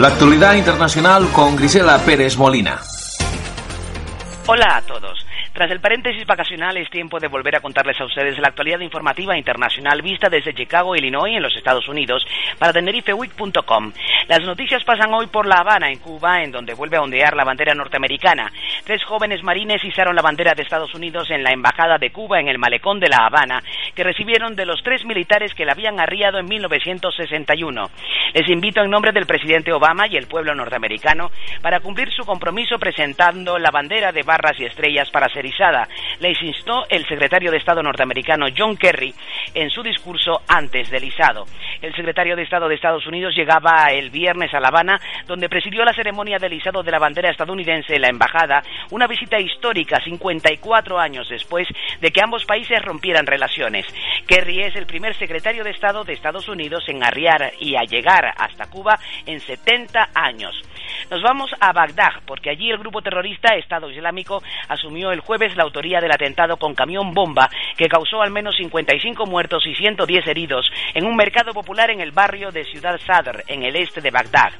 La actualidad internacional con Grisela Pérez Molina. Hola a todos. Tras el paréntesis vacacional es tiempo de volver a contarles a ustedes la actualidad informativa internacional vista desde Chicago, Illinois, en los Estados Unidos, para tenerifeweek.com. Las noticias pasan hoy por La Habana, en Cuba, en donde vuelve a ondear la bandera norteamericana. Tres jóvenes marines izaron la bandera de Estados Unidos en la Embajada de Cuba en el malecón de La Habana, que recibieron de los tres militares que la habían arriado en 1961. Les invito en nombre del presidente Obama y el pueblo norteamericano para cumplir su compromiso presentando la bandera de barras y estrellas para ser les instó el secretario de Estado norteamericano John Kerry en su discurso antes del izado. El secretario de Estado de Estados Unidos llegaba el viernes a La Habana, donde presidió la ceremonia del izado de la bandera estadounidense en la embajada, una visita histórica 54 años después de que ambos países rompieran relaciones. Kerry es el primer secretario de Estado de Estados Unidos en arriar y a llegar hasta Cuba en 70 años. Nos vamos a Bagdad, porque allí el grupo terrorista Estado Islámico asumió el jueves la autoría del atentado con camión bomba que causó al menos 55 muertos y 110 heridos en un mercado popular en el barrio de Ciudad Sadr, en el este de Bagdad.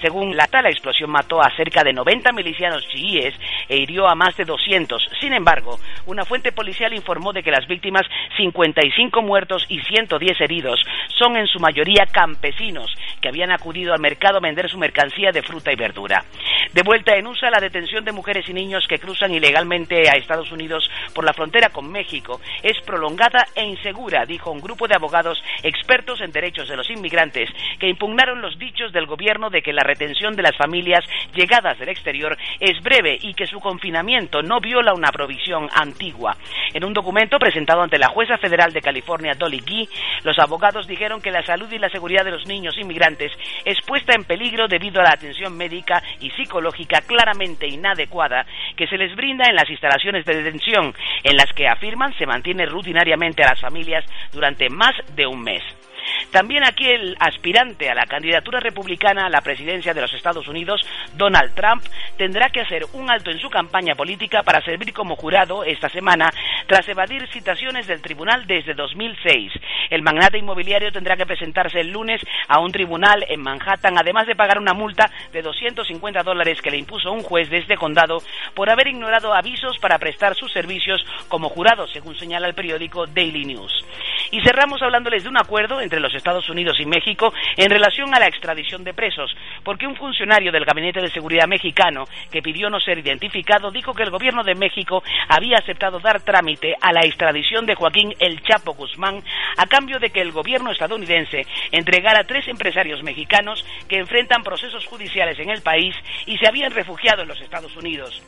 Según la tal explosión mató a cerca de 90 milicianos chiíes e hirió a más de 200. Sin embargo, una fuente policial informó de que las víctimas, 55 muertos y 110 heridos, son en su mayoría campesinos que habían acudido al mercado a vender su mercancía de fruta y verdura. De vuelta en USA, la detención de mujeres y niños que cruzan ilegalmente a Estados Unidos por la frontera con México es prolongada e insegura, dijo un grupo de abogados expertos en derechos de los inmigrantes que impugnaron los dichos del gobierno de que la retención de las familias llegadas del exterior es breve y que su confinamiento no viola una provisión antigua. En un documento presentado ante la jueza federal de California, Dolly Gee, los abogados dijeron que la salud y la seguridad de los niños inmigrantes es puesta en peligro debido a la atención médica y psicológica claramente inadecuada que se les brinda en las instalaciones de detención, en las que afirman se mantiene rutinariamente a las familias durante más de un mes. También aquí el aspirante a la candidatura republicana a la presidencia de los Estados Unidos, Donald Trump, tendrá que hacer un alto en su campaña política para servir como jurado esta semana tras evadir citaciones del tribunal desde 2006. El magnate inmobiliario tendrá que presentarse el lunes a un tribunal en Manhattan, además de pagar una multa de 250 dólares que le impuso un juez de este condado por haber ignorado avisos para prestar sus servicios como jurado, según señala el periódico Daily News. Y cerramos hablándoles de un acuerdo entre los Estados Unidos y México en relación a la extradición de presos, porque un funcionario del Gabinete de Seguridad mexicano que pidió no ser identificado dijo que el gobierno de México había aceptado dar trámite a la extradición de Joaquín El Chapo Guzmán a cambio de que el gobierno estadounidense entregara tres empresarios mexicanos que enfrentan procesos judiciales en el país y se habían refugiado en los Estados Unidos.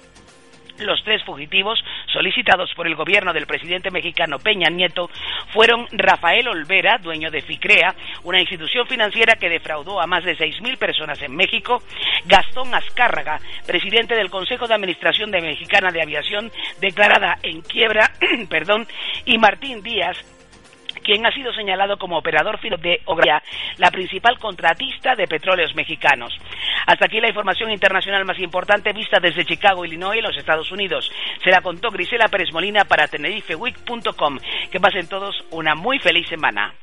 Los tres fugitivos solicitados por el gobierno del presidente mexicano Peña Nieto fueron Rafael Olvera, dueño de FICREA, una institución financiera que defraudó a más de 6.000 personas en México, Gastón Azcárraga, presidente del Consejo de Administración de Mexicana de Aviación, declarada en quiebra, perdón, y Martín Díaz, quien ha sido señalado como operador de Obra, la principal contratista de petróleos mexicanos. Hasta aquí la información internacional más importante vista desde Chicago, Illinois, los Estados Unidos. Se la contó Grisela Pérez Molina para tenerifeweek.com. Que pasen todos una muy feliz semana.